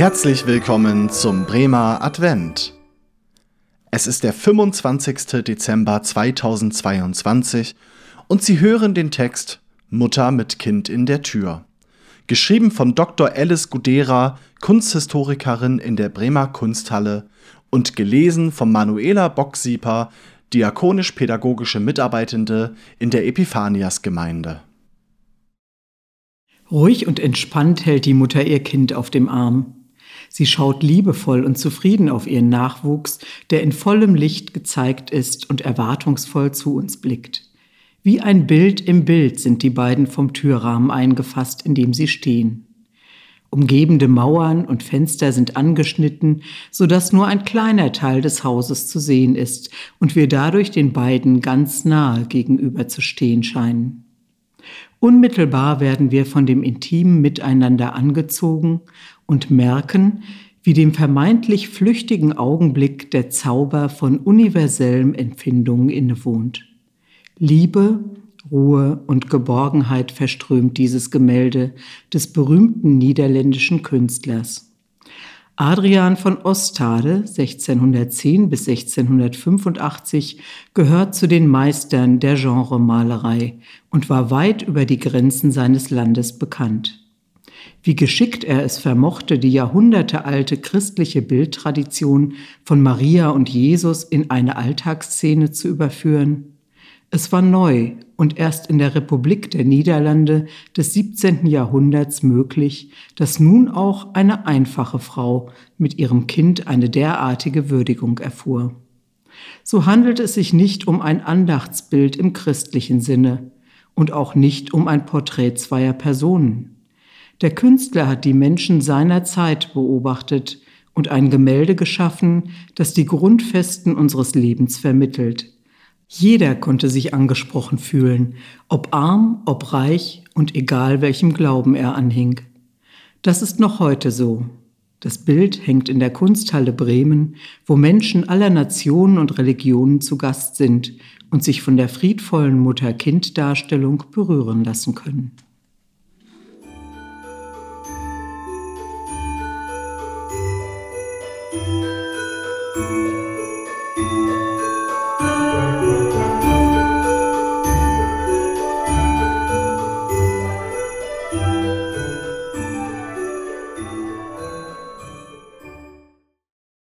Herzlich willkommen zum Bremer Advent. Es ist der 25. Dezember 2022 und Sie hören den Text Mutter mit Kind in der Tür. Geschrieben von Dr. Alice Gudera, Kunsthistorikerin in der Bremer Kunsthalle und gelesen von Manuela Bocksieper, diakonisch-pädagogische Mitarbeitende in der Epiphanias-Gemeinde. Ruhig und entspannt hält die Mutter ihr Kind auf dem Arm. Sie schaut liebevoll und zufrieden auf ihren Nachwuchs, der in vollem Licht gezeigt ist und erwartungsvoll zu uns blickt. Wie ein Bild im Bild sind die beiden vom Türrahmen eingefasst, in dem sie stehen. Umgebende Mauern und Fenster sind angeschnitten, so dass nur ein kleiner Teil des Hauses zu sehen ist und wir dadurch den beiden ganz nahe gegenüber zu stehen scheinen. Unmittelbar werden wir von dem intimen Miteinander angezogen und merken, wie dem vermeintlich flüchtigen Augenblick der Zauber von universellen Empfindungen innewohnt. Liebe, Ruhe und Geborgenheit verströmt dieses Gemälde des berühmten niederländischen Künstlers. Adrian von Ostade, 1610 bis 1685, gehört zu den Meistern der Genremalerei und war weit über die Grenzen seines Landes bekannt. Wie geschickt er es vermochte, die jahrhundertealte christliche Bildtradition von Maria und Jesus in eine Alltagsszene zu überführen, es war neu und erst in der Republik der Niederlande des 17. Jahrhunderts möglich, dass nun auch eine einfache Frau mit ihrem Kind eine derartige Würdigung erfuhr. So handelt es sich nicht um ein Andachtsbild im christlichen Sinne und auch nicht um ein Porträt zweier Personen. Der Künstler hat die Menschen seiner Zeit beobachtet und ein Gemälde geschaffen, das die Grundfesten unseres Lebens vermittelt, jeder konnte sich angesprochen fühlen, ob arm, ob reich und egal welchem Glauben er anhing. Das ist noch heute so. Das Bild hängt in der Kunsthalle Bremen, wo Menschen aller Nationen und Religionen zu Gast sind und sich von der friedvollen Mutter-Kind-Darstellung berühren lassen können.